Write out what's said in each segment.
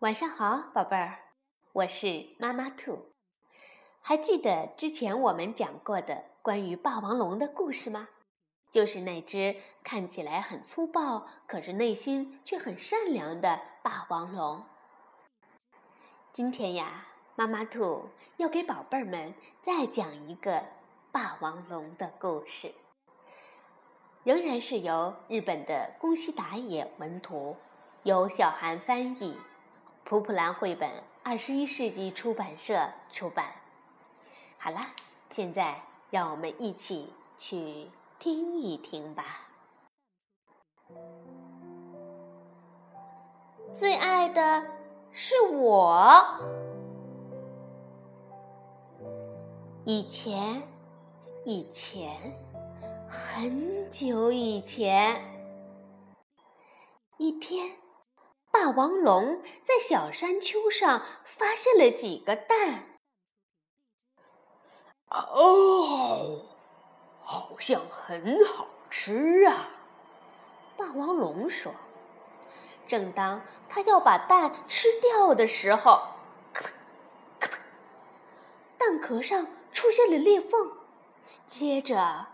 晚上好，宝贝儿，我是妈妈兔。还记得之前我们讲过的关于霸王龙的故事吗？就是那只看起来很粗暴，可是内心却很善良的霸王龙。今天呀，妈妈兔要给宝贝儿们再讲一个霸王龙的故事，仍然是由日本的宫西达也文图，由小韩翻译。普普兰绘本，二十一世纪出版社出版。好啦，现在让我们一起去听一听吧。最爱的是我。以前，以前，很久以前，一天。霸王龙在小山丘上发现了几个蛋。哦，好像很好吃啊！霸王龙说。正当他要把蛋吃掉的时候，蛋壳上出现了裂缝，接着，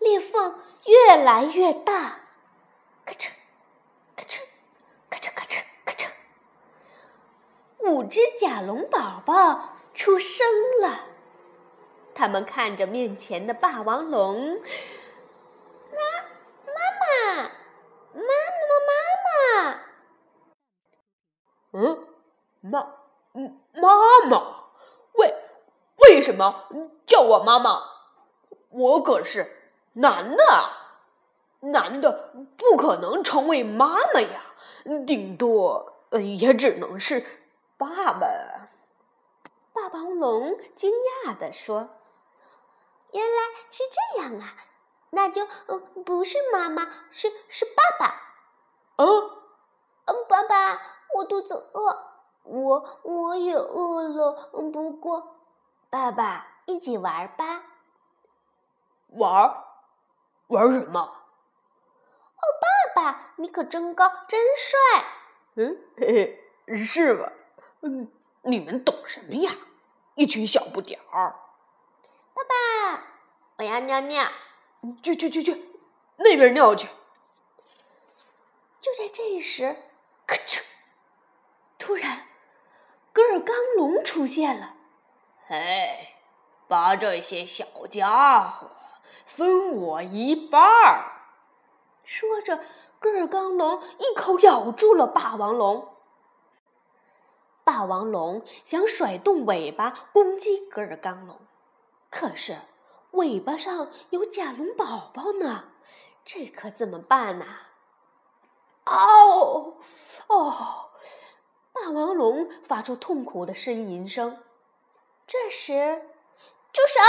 裂缝。越来越大，咔嚓，咔嚓，咔嚓咔嚓咔嚓，五只甲龙宝宝出生了。他们看着面前的霸王龙，妈，妈妈，妈妈，妈妈。嗯，妈，妈妈，为为什么叫我妈妈？我可是。男的，男的不可能成为妈妈呀，顶多也只能是爸爸。霸王龙惊讶地说：“原来是这样啊，那就不是妈妈，是是爸爸。”啊，嗯，爸爸，我肚子饿，我我也饿了。不过，爸爸一起玩吧，玩。玩什么？哦，爸爸，你可真高，真帅。嗯，嘿嘿，是吧？嗯，你们懂什么呀？一群小不点儿。爸爸，我要尿尿。去去去去，那边尿去。就在这时，咔嚓！突然，格尔刚龙出现了。嘿，把这些小家伙。分我一半儿！说着，戈尔刚龙一口咬住了霸王龙。霸王龙想甩动尾巴攻击戈尔刚龙，可是尾巴上有甲龙宝宝呢，这可怎么办呢？嗷！哦！霸王龙发出痛苦的呻吟声。这时，住手！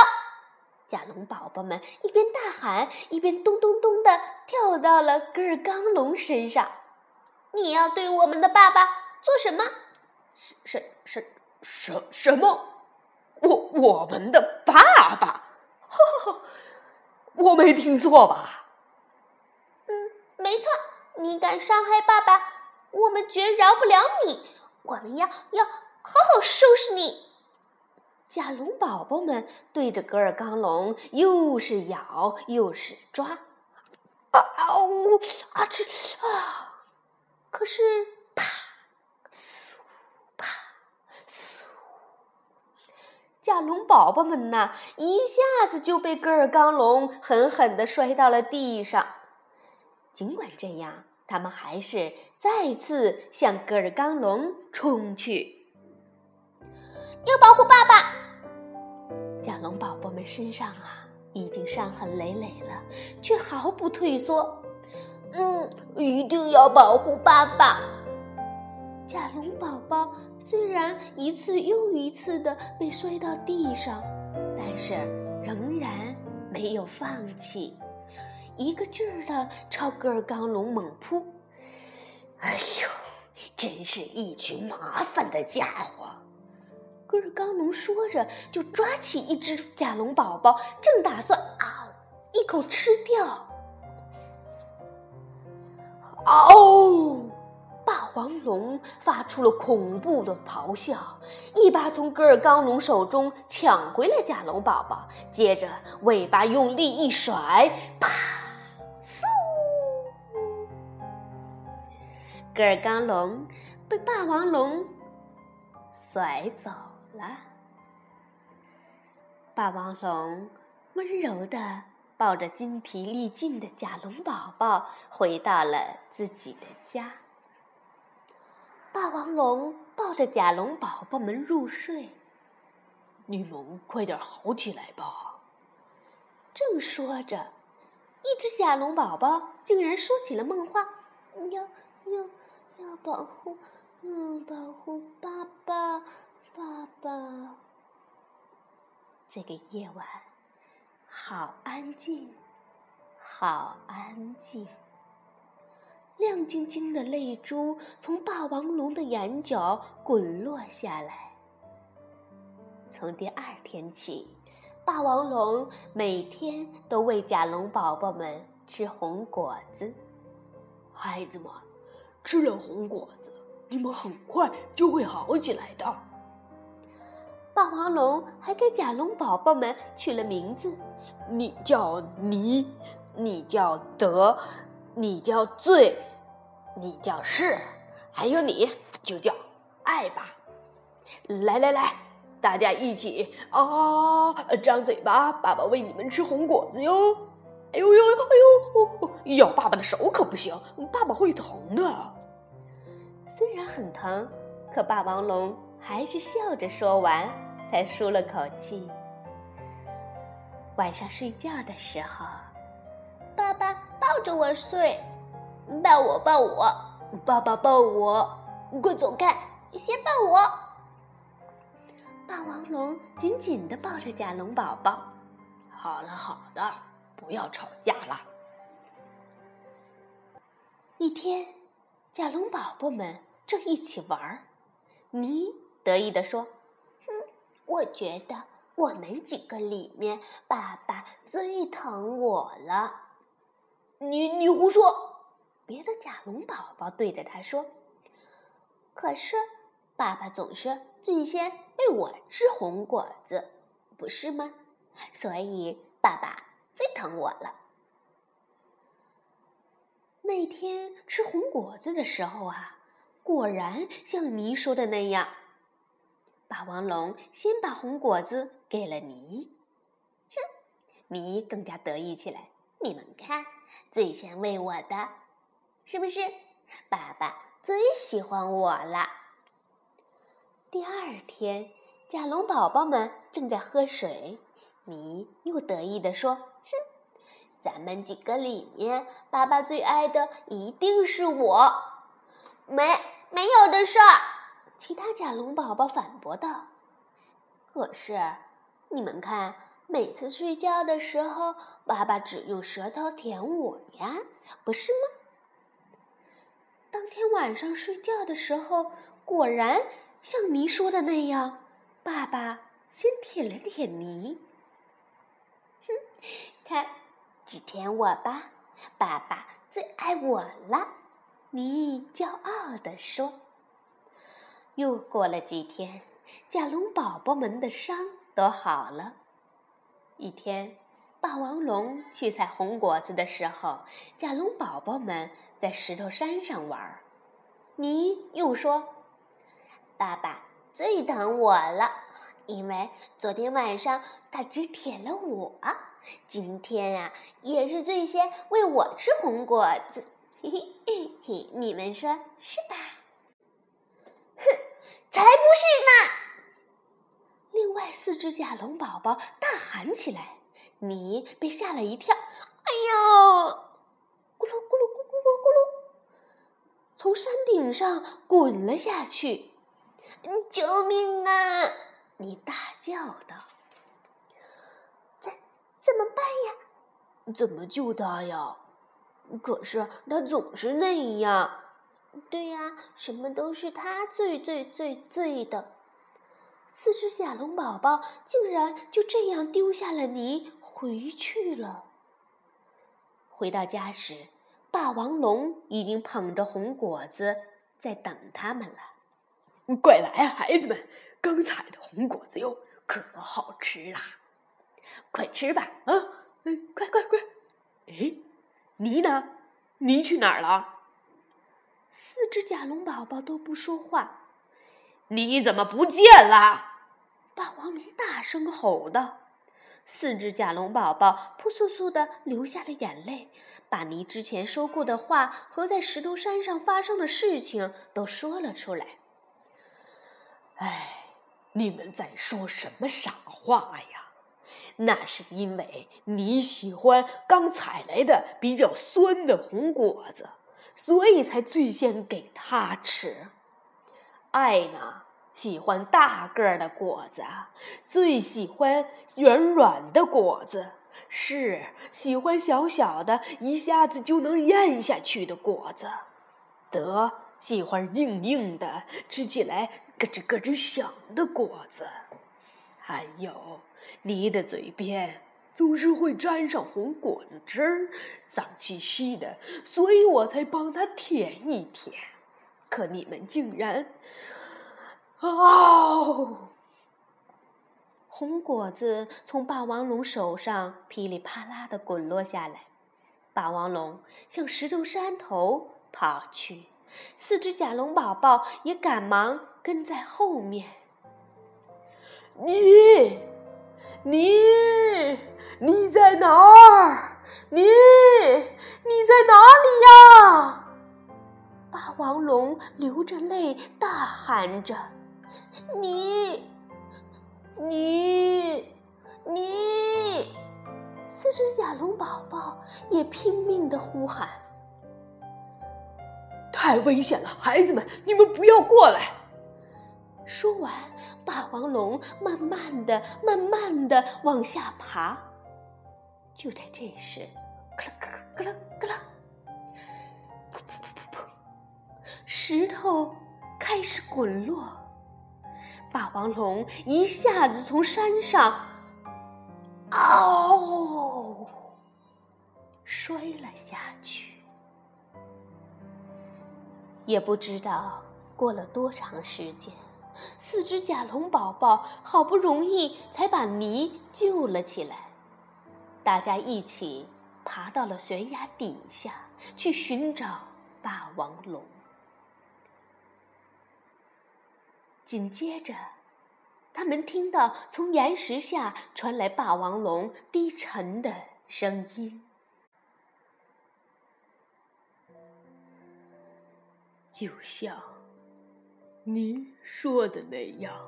甲龙宝宝们一边大喊，一边咚咚咚的跳到了戈尔刚龙身上。你要对我们的爸爸做什么？什什什什么？我我们的爸爸？呵呵，我没听错吧？嗯，没错。你敢伤害爸爸，我们绝饶不了你。我们要要好好收拾你。甲龙宝宝们对着格尔刚龙又是咬又是抓，啊呜啊哧啊！可是啪嗖啪嗖，甲龙宝宝们呐，一下子就被格尔刚龙狠狠的摔到了地上。尽管这样，他们还是再次向格尔刚龙冲去，要保护爸爸。龙宝宝们身上啊，已经伤痕累累了，却毫不退缩。嗯，一定要保护爸爸。甲龙宝宝虽然一次又一次的被摔到地上，但是仍然没有放弃，一个劲儿的朝戈尔刚龙猛扑。哎呦，真是一群麻烦的家伙！戈尔刚龙说着，就抓起一只甲龙宝宝，正打算啊一口吃掉。嗷！霸王龙发出了恐怖的咆哮，一把从格尔刚龙手中抢回了甲龙宝宝，接着尾巴用力一甩，啪！嗖！格尔刚龙被霸王龙甩走了。霸王龙温柔地抱着精疲力尽的甲龙宝宝，回到了自己的家。霸王龙抱着甲龙宝宝们入睡。你们快点好起来吧！正说着，一只甲龙宝宝竟然说起了梦话：“要要要保护，要保护爸爸，爸爸。”这个夜晚，好安静，好安静。亮晶晶的泪珠从霸王龙的眼角滚落下来。从第二天起，霸王龙每天都喂甲龙宝宝们吃红果子。孩子们，吃了红果子，你们很快就会好起来的。霸王龙还给甲龙宝宝们取了名字：你叫尼，你叫德，你叫醉。你叫是，还有你就叫爱吧。来来来，大家一起啊，张嘴巴，爸爸喂你们吃红果子哟。哎呦呦，哎呦，咬爸爸的手可不行，爸爸会疼的。虽然很疼，可霸王龙还是笑着说完，才舒了口气。晚上睡觉的时候，爸爸抱着我睡。抱我，抱我，爸爸抱我，快走开！先抱我。霸王龙紧紧的抱着甲龙宝宝。好了好的，不要吵架了。一天，甲龙宝宝们正一起玩儿，你得意的说：“，我觉得我们几个里面，爸爸最疼我了。”你你胡说！别的甲龙宝宝对着他说：“可是，爸爸总是最先喂我吃红果子，不是吗？所以爸爸最疼我了。”那天吃红果子的时候啊，果然像你说的那样，霸王龙先把红果子给了你。哼，你更加得意起来。你们看，最先喂我的。是不是爸爸最喜欢我了？第二天，甲龙宝宝们正在喝水，你又得意地说：“哼，咱们几个里面，爸爸最爱的一定是我。”没没有的事儿，其他甲龙宝宝反驳道：“可是你们看，每次睡觉的时候，爸爸只用舌头舔我呀，不是吗？”当天晚上睡觉的时候，果然像你说的那样，爸爸先舔了舔泥。哼，看，只舔我吧，爸爸最爱我了。你骄傲地说。又过了几天，甲龙宝宝们的伤都好了。一天，霸王龙去采红果子的时候，甲龙宝宝们。在石头山上玩，你又说：“爸爸最疼我了，因为昨天晚上他只舔了我，今天呀也是最先喂我吃红果子。”嘿嘿嘿，你们说是吧？哼，才不是呢！另外四只甲龙宝宝大喊起来，你被吓了一跳。哎呦！咕噜咕噜咕咕咕噜咕噜。从山顶上滚了下去，救命啊！你大叫道：“怎怎么办呀？怎么救他呀？可是他总是那样。对呀，什么都是他最最最最的。四只甲龙宝宝竟然就这样丢下了你回去了。回到家时。霸王龙已经捧着红果子在等他们了。快来啊，孩子们！刚采的红果子哟，可好吃啦！快吃吧！啊，嗯，快快快！哎，泥呢？泥去哪儿了？四只甲龙宝宝都不说话。你怎么不见了？霸王龙大声吼道。四只甲龙宝宝扑簌簌的流下了眼泪，把你之前说过的话和在石头山上发生的事情都说了出来。哎，你们在说什么傻话呀？那是因为你喜欢刚采来的比较酸的红果子，所以才最先给他吃。爱呢？喜欢大个儿的果子，最喜欢圆软的果子。是喜欢小小的，一下子就能咽下去的果子。得喜欢硬硬的，吃起来咯吱咯吱响的果子。还有，你的嘴边总是会沾上红果子汁儿，脏兮兮的，所以我才帮它舔一舔。可你们竟然……哦！红果子从霸王龙手上噼里啪啦的滚落下来，霸王龙向石头山头跑去，四只甲龙宝宝也赶忙跟在后面。你，你，你在哪儿？你，你在哪里呀？霸王龙流着泪大喊着。你，你，你！四只甲龙宝宝也拼命的呼喊。太危险了，孩子们，你们不要过来！说完，霸王龙慢慢的、慢慢的往下爬。就在这时，咯啦咯啦咯啦，噗噗噗噗噗，石头开始滚落。霸王龙一下子从山上，嗷，摔了下去。也不知道过了多长时间，四只甲龙宝宝好不容易才把泥救了起来。大家一起爬到了悬崖底下，去寻找霸王龙。紧接着，他们听到从岩石下传来霸王龙低沉的声音：“就像您说的那样，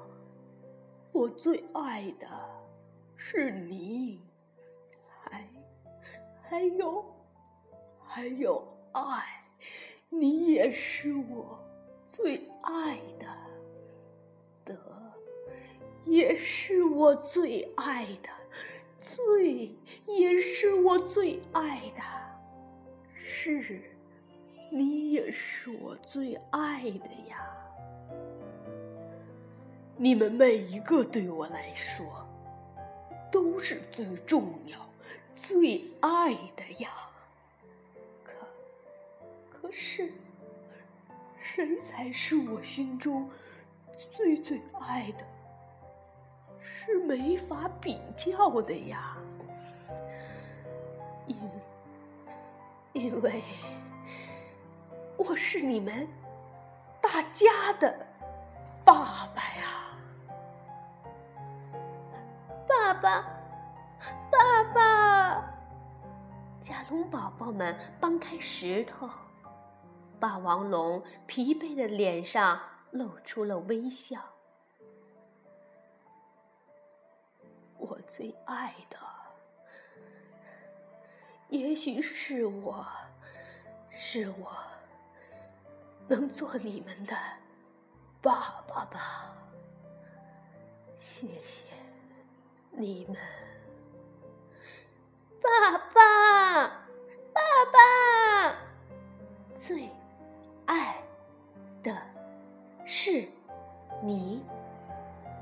我最爱的是你，还有还有爱，你也是我最爱的。”的，也是我最爱的，最也是我最爱的，是，你也是我最爱的呀。你们每一个对我来说，都是最重要、最爱的呀。可，可是，谁才是我心中？最最爱的，是没法比较的呀，因因为我是你们大家的爸爸呀，爸爸，爸爸！甲龙宝宝们搬开石头，霸王龙疲惫的脸上。露出了微笑。我最爱的，也许是我，是我能做你们的爸爸吧。谢谢你们，爸爸，爸爸，最爱的。是，你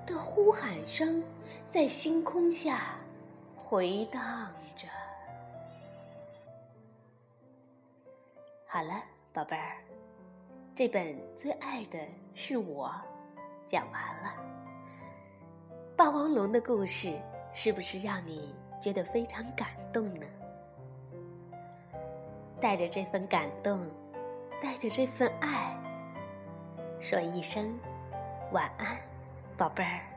的呼喊声在星空下回荡着。好了，宝贝儿，这本最爱的是我讲完了。霸王龙的故事是不是让你觉得非常感动呢？带着这份感动，带着这份爱，说一声晚安，宝贝儿。